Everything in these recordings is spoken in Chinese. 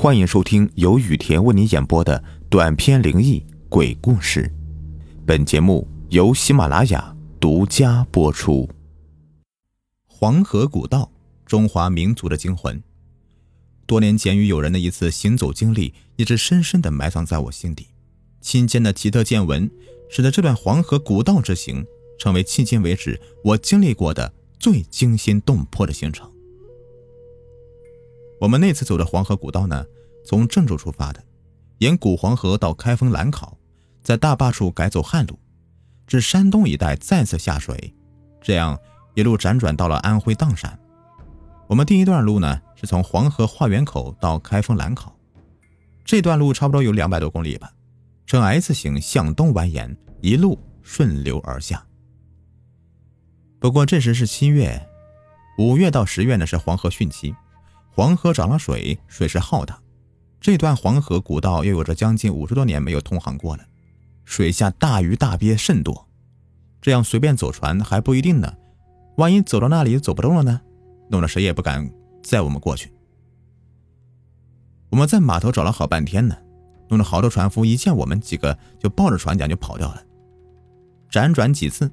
欢迎收听由雨田为你演播的短篇灵异鬼故事。本节目由喜马拉雅独家播出。黄河古道，中华民族的精魂。多年前与友人的一次行走经历，一直深深的埋藏在我心底。亲间的奇特见闻，使得这段黄河古道之行，成为迄今为止我经历过的最惊心动魄的行程。我们那次走的黄河古道呢，从郑州出发的，沿古黄河到开封兰考，在大坝处改走旱路，至山东一带再次下水，这样一路辗转到了安徽砀山。我们第一段路呢，是从黄河化源口到开封兰考，这段路差不多有两百多公里吧，呈 S 型向东蜿蜒，一路顺流而下。不过这时是七月，五月到十月呢是黄河汛期。黄河涨了水，水势浩大，这段黄河古道又有着将近五十多年没有通航过了，水下大鱼大鳖甚多，这样随便走船还不一定呢，万一走到那里走不动了呢，弄得谁也不敢载我们过去。我们在码头找了好半天呢，弄得好多船夫一见我们几个就抱着船桨就跑掉了。辗转几次，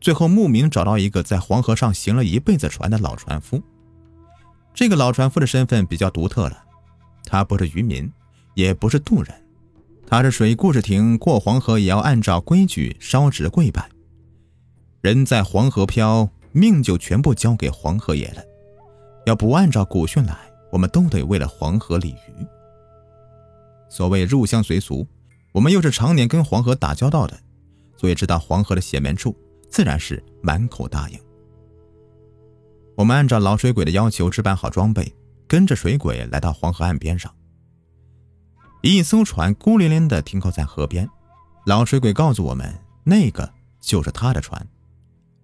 最后慕名找到一个在黄河上行了一辈子船的老船夫。这个老船夫的身份比较独特了，他不是渔民，也不是渡人，他是水故事亭过黄河也要按照规矩烧纸跪拜。人在黄河漂，命就全部交给黄河爷了。要不按照古训来，我们都得为了黄河鲤鱼。所谓入乡随俗，我们又是常年跟黄河打交道的，所以知道黄河的邪门处，自然是满口答应。我们按照老水鬼的要求置办好装备，跟着水鬼来到黄河岸边上。一艘船孤零零地停靠在河边，老水鬼告诉我们，那个就是他的船。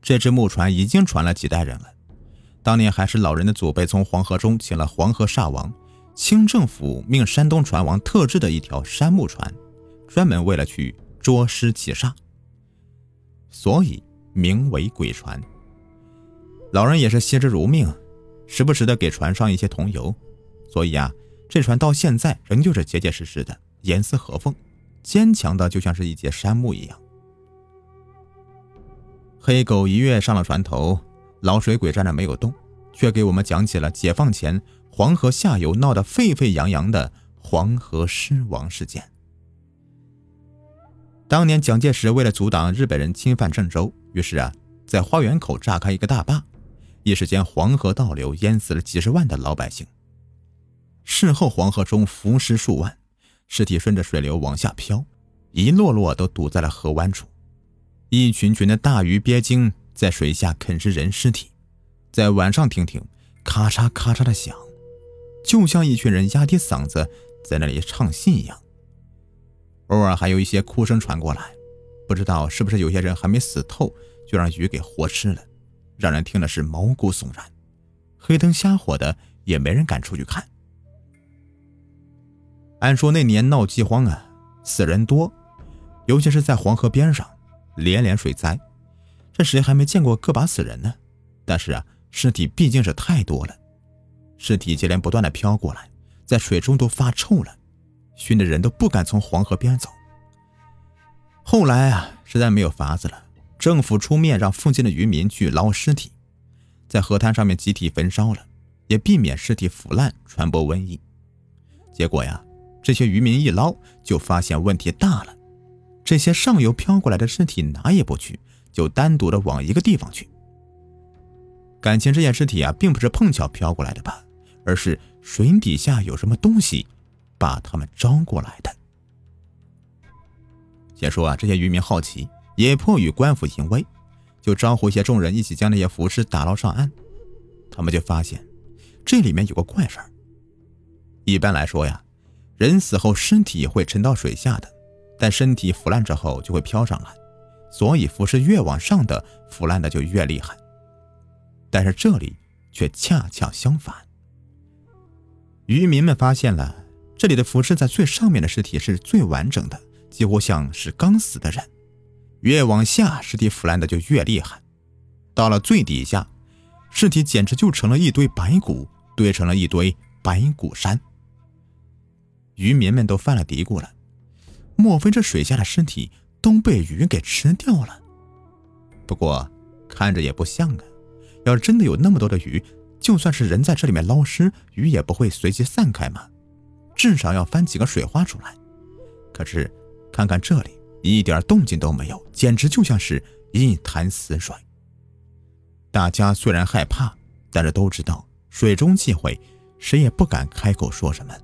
这只木船已经传了几代人了，当年还是老人的祖辈从黄河中请了黄河煞王，清政府命山东船王特制的一条杉木船，专门为了去捉尸起煞，所以名为鬼船。老人也是惜之如命，时不时的给船上一些桐油，所以啊，这船到现在仍旧是结结实实的，严丝合缝，坚强的就像是一截杉木一样。黑狗一跃上了船头，老水鬼站着没有动，却给我们讲起了解放前黄河下游闹得沸沸扬扬的黄河狮王事件。当年蒋介石为了阻挡日本人侵犯郑州，于是啊，在花园口炸开一个大坝。一时间，黄河倒流，淹死了几十万的老百姓。事后，黄河中浮尸数万，尸体顺着水流往下飘，一落落都堵在了河湾处。一群群的大鱼鳖精在水下啃食人尸体，在晚上听听，咔嚓咔嚓的响，就像一群人压低嗓子在那里唱戏一样。偶尔还有一些哭声传过来，不知道是不是有些人还没死透，就让鱼给活吃了。让人听了是毛骨悚然，黑灯瞎火的也没人敢出去看。按说那年闹饥荒啊，死人多，尤其是在黄河边上，连连水灾，这谁还没见过个把死人呢？但是啊，尸体毕竟是太多了，尸体接连不断的飘过来，在水中都发臭了，熏的人都不敢从黄河边走。后来啊，实在没有法子了。政府出面让附近的渔民去捞尸体，在河滩上面集体焚烧了，也避免尸体腐烂传播瘟疫。结果呀，这些渔民一捞就发现问题大了，这些上游飘过来的尸体哪也不去，就单独的往一个地方去。感情这些尸体啊，并不是碰巧飘过来的吧，而是水底下有什么东西把他们招过来的。先说啊，这些渔民好奇。也迫于官府淫威，就招呼一些众人一起将那些浮尸打捞上岸。他们就发现，这里面有个怪事儿。一般来说呀，人死后身体会沉到水下的，但身体腐烂之后就会飘上来，所以浮尸越往上的腐烂的就越厉害。但是这里却恰恰相反。渔民们发现了，这里的浮尸在最上面的尸体是最完整的，几乎像是刚死的人。越往下，尸体腐烂的就越厉害。到了最底下，尸体简直就成了一堆白骨，堆成了一堆白骨山。渔民们都犯了嘀咕了：莫非这水下的尸体都被鱼给吃掉了？不过看着也不像啊！要是真的有那么多的鱼，就算是人在这里面捞尸，鱼也不会随即散开嘛，至少要翻几个水花出来。可是看看这里，一点动静都没有，简直就像是一潭死水。大家虽然害怕，但是都知道水中忌讳，谁也不敢开口说什么，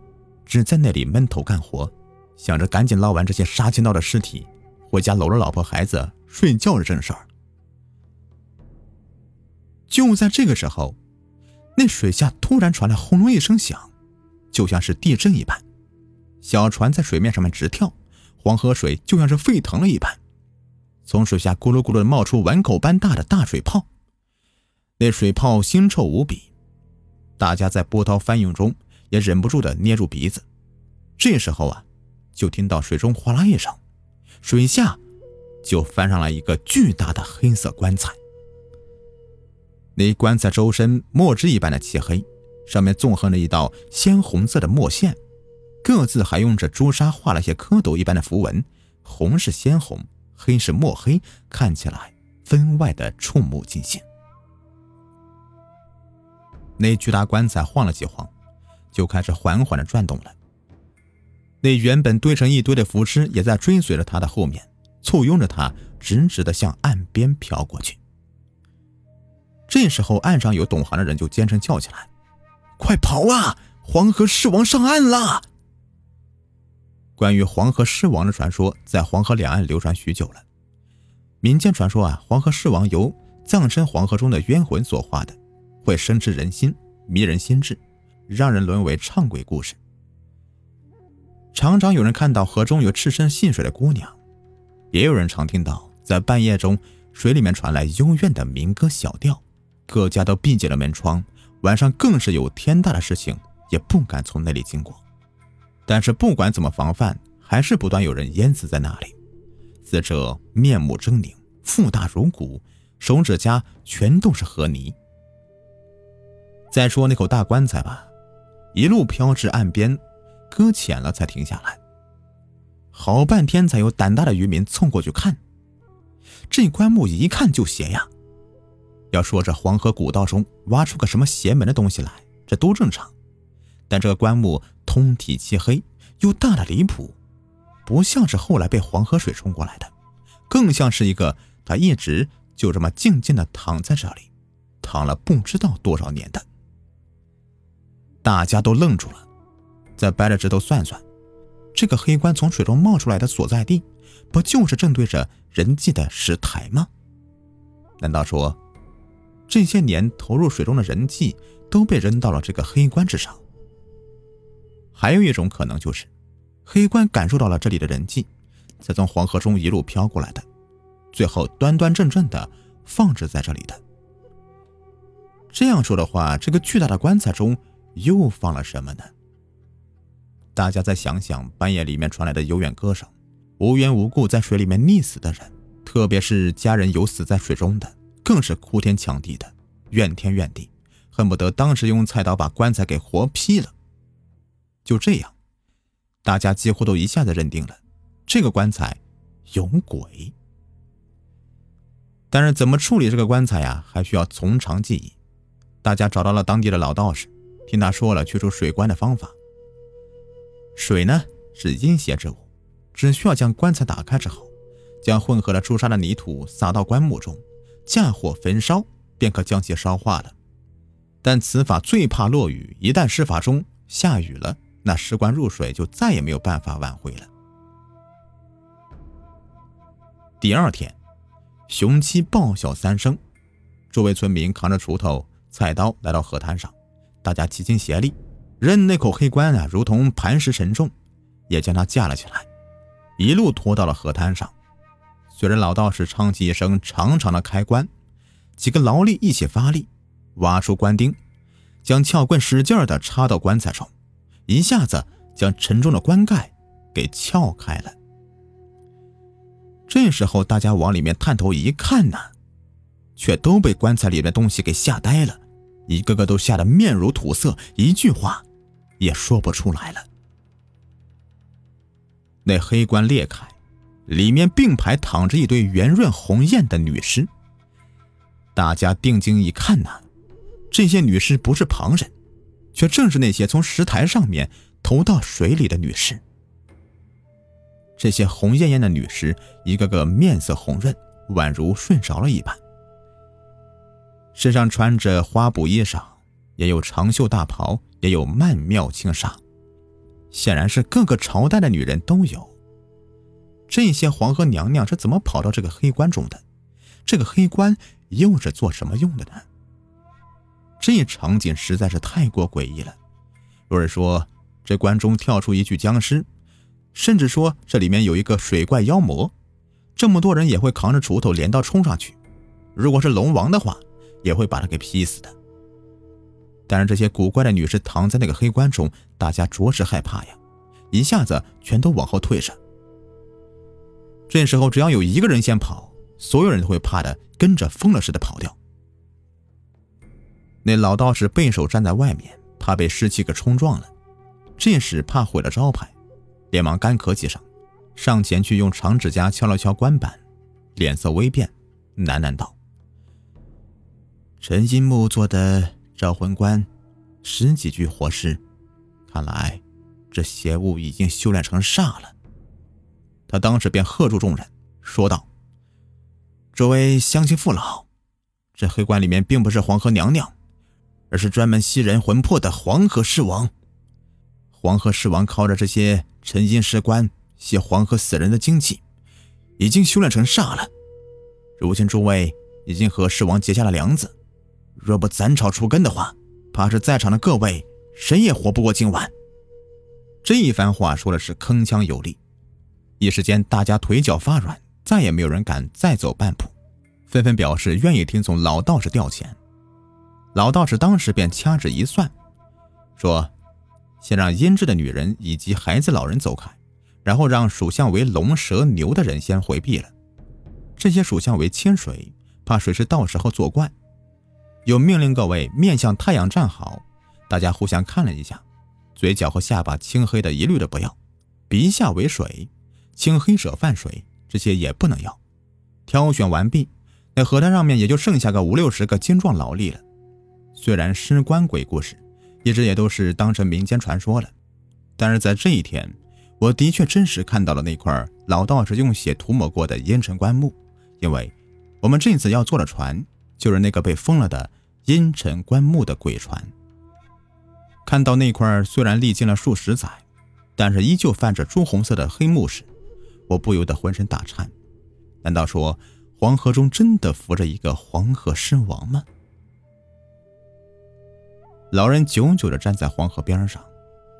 只在那里闷头干活，想着赶紧捞完这些杀千刀的尸体，回家搂着老婆孩子睡觉是正事儿。就在这个时候，那水下突然传来轰隆一声响，就像是地震一般，小船在水面上面直跳，黄河水就像是沸腾了一般，从水下咕噜咕噜冒出碗口般大的大水泡，那水泡腥臭无比，大家在波涛翻涌中也忍不住的捏住鼻子。这时候啊，就听到水中哗啦一声，水下就翻上来一个巨大的黑色棺材。那棺材周身墨汁一般的漆黑，上面纵横着一道鲜红色的墨线，各自还用着朱砂画了些蝌蚪一般的符文，红是鲜红，黑是墨黑，看起来分外的触目惊心。那巨大棺材晃了几晃，就开始缓缓的转动了。那原本堆成一堆的浮尸也在追随着他的后面，簇拥着他，直直的向岸边飘过去。这时候，岸上有懂行的人就尖声叫起来：“快跑啊！黄河狮王上岸了！”关于黄河狮王的传说，在黄河两岸流传许久了。民间传说啊，黄河狮王由葬身黄河中的冤魂所化的，会深知人心，迷人心智，让人沦为唱鬼故事。常常有人看到河中有赤身戏水的姑娘，也有人常听到在半夜中水里面传来幽怨的民歌小调。各家都闭紧了门窗，晚上更是有天大的事情也不敢从那里经过。但是不管怎么防范，还是不断有人淹死在那里，死者面目狰狞，腹大如鼓，手指甲全都是河泥。再说那口大棺材吧，一路飘至岸边，搁浅了才停下来。好半天才有胆大的渔民凑过去看，这棺木一看就邪呀。要说这黄河古道中挖出个什么邪门的东西来，这都正常。但这个棺木通体漆黑，又大的离谱，不像是后来被黄河水冲过来的，更像是一个他一直就这么静静的躺在这里，躺了不知道多少年的。大家都愣住了，再掰着指头算算，这个黑棺从水中冒出来的所在地，不就是正对着人迹的石台吗？难道说？这些年投入水中的人迹都被扔到了这个黑棺之上。还有一种可能就是，黑棺感受到了这里的人迹，才从黄河中一路飘过来的，最后端端正正的放置在这里的。这样说的话，这个巨大的棺材中又放了什么呢？大家再想想，半夜里面传来的悠远歌声，无缘无故在水里面溺死的人，特别是家人有死在水中的。更是哭天抢地的，怨天怨地，恨不得当时用菜刀把棺材给活劈了。就这样，大家几乎都一下子认定了这个棺材有鬼。但是怎么处理这个棺材呀，还需要从长计议。大家找到了当地的老道士，听他说了去除水棺的方法。水呢是阴邪之物，只需要将棺材打开之后，将混合了朱砂的泥土撒到棺木中。架火焚烧，便可将其烧化了。但此法最怕落雨，一旦施法中下雨了，那石棺入水就再也没有办法挽回了。第二天，雄鸡报晓三声，周围村民扛着锄头、菜刀来到河滩上，大家齐心协力，任那口黑棺啊，如同磐石沉重，也将它架了起来，一路拖到了河滩上。随着老道士唱起一声长长的开棺，几个劳力一起发力，挖出棺钉，将撬棍使劲的插到棺材中，一下子将沉重的棺盖给撬开了。这时候，大家往里面探头一看呢，却都被棺材里的东西给吓呆了，一个个都吓得面如土色，一句话也说不出来了。那黑棺裂开，里面并排躺着一堆圆润红艳的女尸。大家定睛一看呐，这些女尸不是旁人，却正是那些从石台上面投到水里的女尸。这些红艳艳的女尸，一个个面色红润，宛如睡着了一般，身上穿着花布衣裳，也有长袖大袍，也有曼妙轻纱。显然是各个朝代的女人都有。这些黄河娘娘是怎么跑到这个黑棺中的？这个黑棺又是做什么用的呢？这场景实在是太过诡异了。有人说这棺中跳出一具僵尸，甚至说这里面有一个水怪妖魔。这么多人也会扛着锄头镰刀冲上去，如果是龙王的话，也会把他给劈死的。但是这些古怪的女士躺在那个黑棺中，大家着实害怕呀，一下子全都往后退着。这时候，只要有一个人先跑，所有人都会怕的跟着疯了似的跑掉。那老道士背手站在外面，怕被尸气给冲撞了，这时怕毁了招牌，连忙干咳几声，上前去用长指甲敲了敲棺板，脸色微变，喃喃道：“陈金木做的。”招魂棺，十几具活尸，看来这邪物已经修炼成煞了。他当时便喝住众人，说道：“诸位乡亲父老，这黑棺里面并不是黄河娘娘，而是专门吸人魂魄的黄河尸王。黄河尸王靠着这些沉金石棺吸黄河死人的精气，已经修炼成煞了。如今诸位已经和尸王结下了梁子。”若不斩草除根的话，怕是在场的各位谁也活不过今晚。这一番话说的是铿锵有力，一时间大家腿脚发软，再也没有人敢再走半步，纷纷表示愿意听从老道士调遣。老道士当时便掐指一算，说：“先让阴质的女人以及孩子、老人走开，然后让属相为龙、蛇、牛的人先回避了。这些属相为清水，怕水师到时候作怪。”又命令各位面向太阳站好，大家互相看了一下，嘴角和下巴青黑的一律的不要，鼻下为水，青黑者犯水，这些也不能要。挑选完毕，那河滩上面也就剩下个五六十个精壮劳力了。虽然尸棺鬼故事一直也都是当成民间传说了，但是在这一天，我的确真实看到了那块老道士用血涂抹过的阴沉棺木，因为我们这次要坐的船就是那个被封了的。阴沉棺木的鬼船，看到那块虽然历经了数十载，但是依旧泛着朱红色的黑木时，我不由得浑身打颤。难道说黄河中真的浮着一个黄河尸王吗？老人久久地站在黄河边上，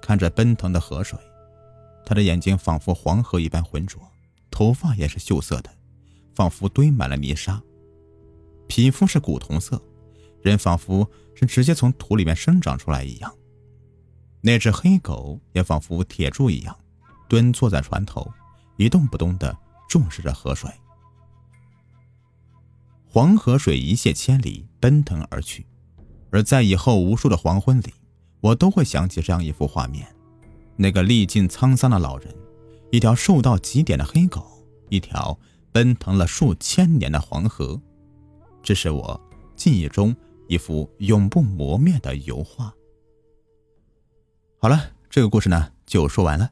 看着奔腾的河水，他的眼睛仿佛黄河一般浑浊，头发也是锈色的，仿佛堆满了泥沙，皮肤是古铜色。人仿佛是直接从土里面生长出来一样，那只黑狗也仿佛铁柱一样，蹲坐在船头，一动不动地注视着河水。黄河水一泻千里，奔腾而去。而在以后无数的黄昏里，我都会想起这样一幅画面：那个历尽沧桑的老人，一条瘦到极点的黑狗，一条奔腾了数千年的黄河。这是我记忆中。一幅永不磨灭的油画。好了，这个故事呢就说完了。